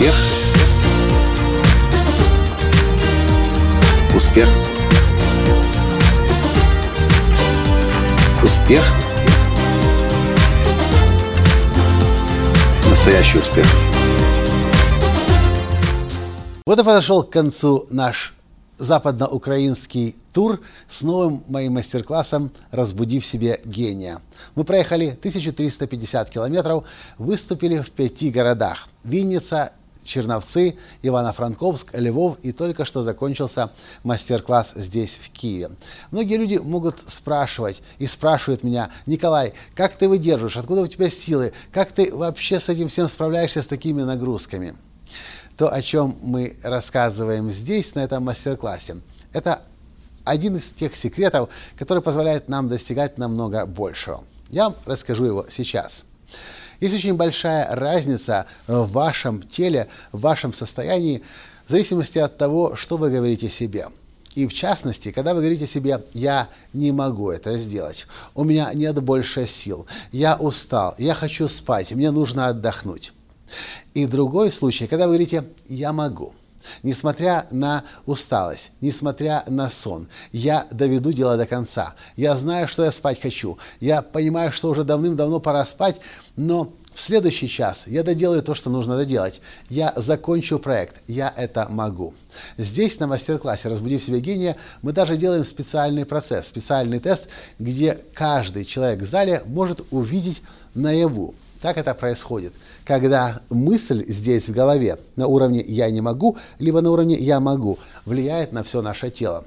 Успех. Успех. Успех. Настоящий успех. Вот и подошел к концу наш западноукраинский тур с новым моим мастер-классом «Разбуди в себе гения». Мы проехали 1350 километров, выступили в пяти городах – Винница, Черновцы, Ивано-Франковск, Львов и только что закончился мастер-класс здесь, в Киеве. Многие люди могут спрашивать и спрашивают меня, Николай, как ты выдерживаешь, откуда у тебя силы, как ты вообще с этим всем справляешься, с такими нагрузками? То, о чем мы рассказываем здесь, на этом мастер-классе, это один из тех секретов, который позволяет нам достигать намного большего. Я расскажу его сейчас. Есть очень большая разница в вашем теле, в вашем состоянии, в зависимости от того, что вы говорите себе. И в частности, когда вы говорите себе «я не могу это сделать», «у меня нет больше сил», «я устал», «я хочу спать», «мне нужно отдохнуть». И другой случай, когда вы говорите «я могу». Несмотря на усталость, несмотря на сон, я доведу дело до конца. Я знаю, что я спать хочу. Я понимаю, что уже давным-давно пора спать, но в следующий час я доделаю то, что нужно доделать. Я закончу проект. Я это могу. Здесь на мастер-классе «Разбуди в себе гения» мы даже делаем специальный процесс, специальный тест, где каждый человек в зале может увидеть наяву, как это происходит? Когда мысль здесь в голове на уровне «я не могу», либо на уровне «я могу» влияет на все наше тело.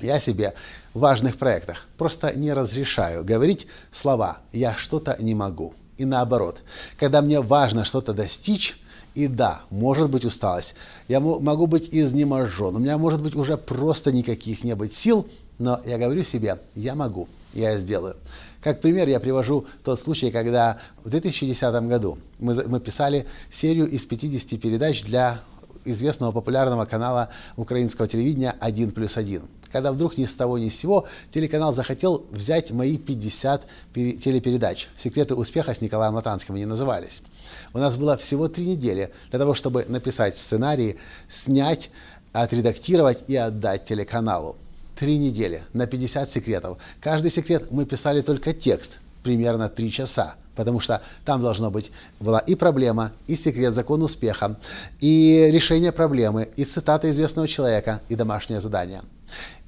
Я себе в важных проектах просто не разрешаю говорить слова «я что-то не могу». И наоборот, когда мне важно что-то достичь, и да, может быть усталость, я могу быть изнеможен, у меня может быть уже просто никаких не быть сил, но я говорю себе «я могу, я сделаю». Как пример я привожу тот случай, когда в 2010 году мы, мы писали серию из 50 передач для известного популярного канала украинского телевидения «1 плюс 1». Когда вдруг ни с того ни с сего телеканал захотел взять мои 50 телепередач. «Секреты успеха» с Николаем Латанским они назывались. У нас было всего три недели для того, чтобы написать сценарий, снять, отредактировать и отдать телеканалу три недели на 50 секретов. Каждый секрет мы писали только текст, примерно три часа, потому что там должно быть была и проблема, и секрет, закон успеха, и решение проблемы, и цитата известного человека, и домашнее задание.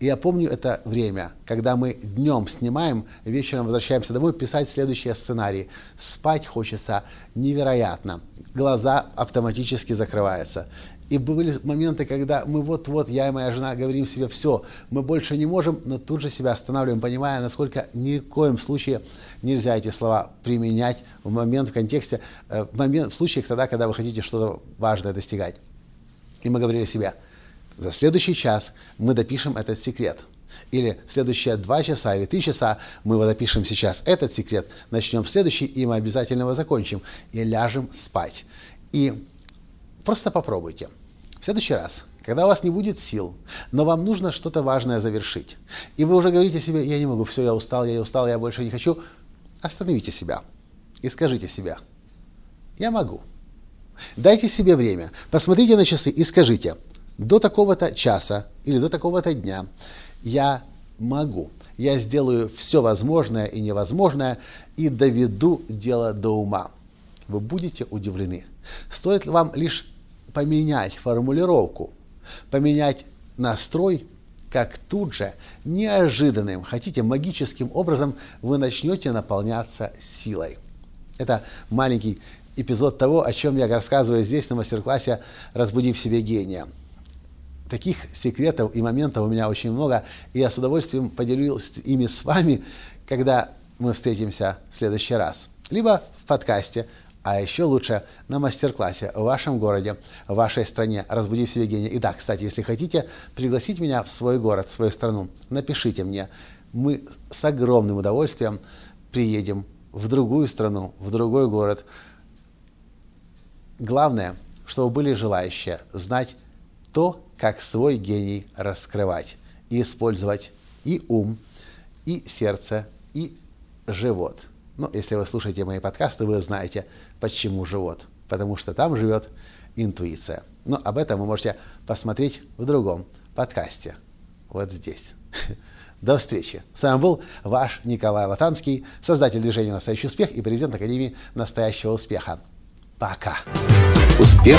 И я помню это время, когда мы днем снимаем, вечером возвращаемся домой писать следующие сценарии. Спать хочется невероятно. Глаза автоматически закрываются. И были моменты, когда мы вот-вот, я и моя жена, говорим себе, все, мы больше не можем, но тут же себя останавливаем, понимая, насколько ни в коем случае нельзя эти слова применять в момент, в контексте, э, в, момент, в случаях тогда, когда вы хотите что-то важное достигать. И мы говорили себе, за следующий час мы допишем этот секрет. Или следующие два часа или три часа мы его допишем сейчас этот секрет, начнем следующий, и мы обязательно его закончим. И ляжем спать. И просто попробуйте. В следующий раз, когда у вас не будет сил, но вам нужно что-то важное завершить, и вы уже говорите себе, я не могу, все, я устал, я устал, я больше не хочу, остановите себя и скажите себе, я могу. Дайте себе время, посмотрите на часы и скажите, до такого-то часа или до такого-то дня я могу. Я сделаю все возможное и невозможное и доведу дело до ума. Вы будете удивлены. Стоит вам лишь поменять формулировку, поменять настрой, как тут же неожиданным, хотите магическим образом вы начнете наполняться силой. Это маленький эпизод того, о чем я рассказываю здесь на мастер-классе «Разбуди в себе гения». Таких секретов и моментов у меня очень много, и я с удовольствием поделюсь ими с вами, когда мы встретимся в следующий раз. Либо в подкасте а еще лучше на мастер-классе в вашем городе, в вашей стране. Разбуди в себе гения. И да, кстати, если хотите пригласить меня в свой город, в свою страну, напишите мне. Мы с огромным удовольствием приедем в другую страну, в другой город. Главное, чтобы были желающие знать то, как свой гений раскрывать и использовать и ум, и сердце, и живот – ну, если вы слушаете мои подкасты, вы знаете, почему живот. Потому что там живет интуиция. Но об этом вы можете посмотреть в другом подкасте. Вот здесь. До встречи. С вами был ваш Николай Латанский, создатель движения «Настоящий успех» и президент Академии «Настоящего успеха». Пока. Успех.